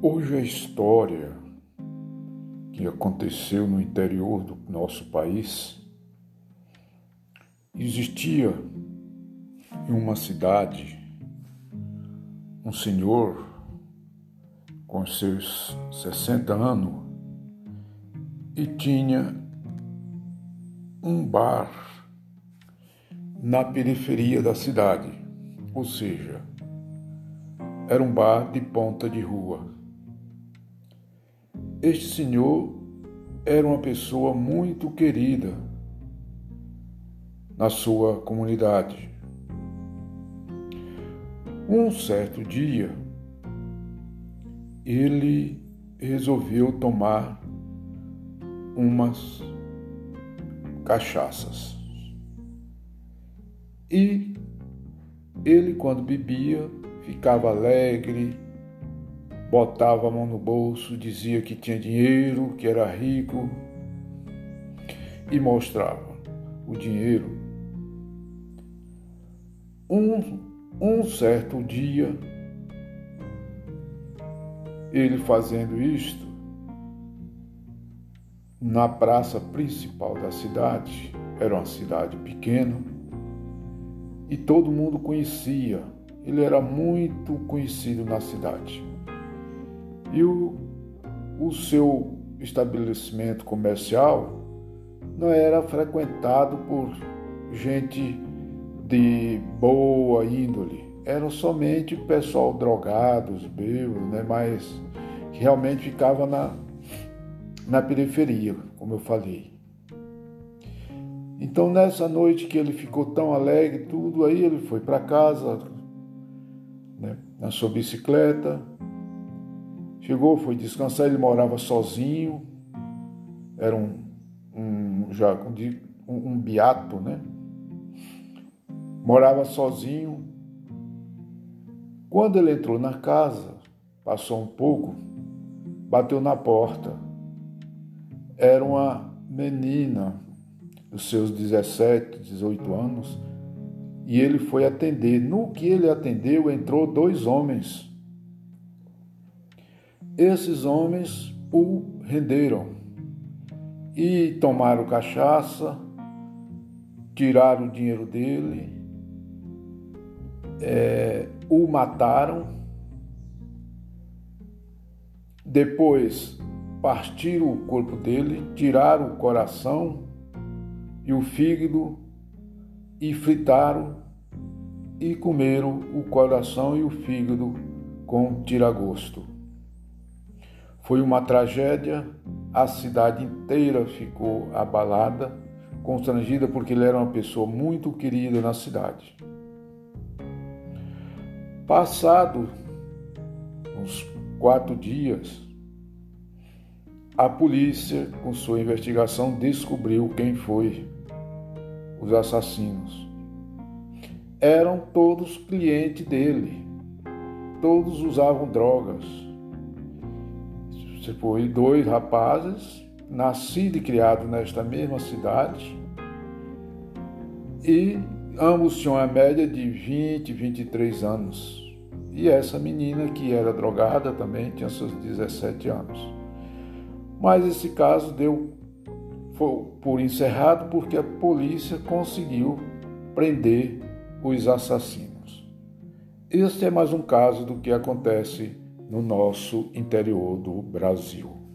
Hoje a história que aconteceu no interior do nosso país existia em uma cidade um senhor com seus 60 anos e tinha um bar na periferia da cidade, ou seja, era um bar de ponta de rua. Este senhor era uma pessoa muito querida na sua comunidade. Um certo dia, ele resolveu tomar umas cachaças. E ele, quando bebia, ficava alegre, botava a mão no bolso, dizia que tinha dinheiro, que era rico e mostrava o dinheiro. Um, um certo dia, ele fazendo isto, na praça principal da cidade, era uma cidade pequena, e todo mundo conhecia, ele era muito conhecido na cidade e o, o seu estabelecimento comercial não era frequentado por gente de boa índole, eram somente pessoal drogados, bêbados, né? mas que realmente ficava na, na periferia, como eu falei. Então nessa noite que ele ficou tão alegre, tudo, aí ele foi para casa, né, na sua bicicleta, Chegou, foi descansar, ele morava sozinho, era um, um já um, um beato, né? Morava sozinho. Quando ele entrou na casa, passou um pouco, bateu na porta. Era uma menina dos seus 17, 18 anos, e ele foi atender. No que ele atendeu, entrou dois homens esses homens o renderam e tomaram cachaça, tiraram o dinheiro dele, é, o mataram, depois partiram o corpo dele, tiraram o coração e o fígado e fritaram e comeram o coração e o fígado com tiragosto. Foi uma tragédia, a cidade inteira ficou abalada, constrangida porque ele era uma pessoa muito querida na cidade. Passado uns quatro dias, a polícia, com sua investigação, descobriu quem foi os assassinos. Eram todos clientes dele, todos usavam drogas foi dois rapazes, nascido e criado nesta mesma cidade, e ambos tinham a média de 20, 23 anos. E essa menina, que era drogada, também tinha seus 17 anos. Mas esse caso deu foi por encerrado porque a polícia conseguiu prender os assassinos. Este é mais um caso do que acontece no nosso interior do Brasil.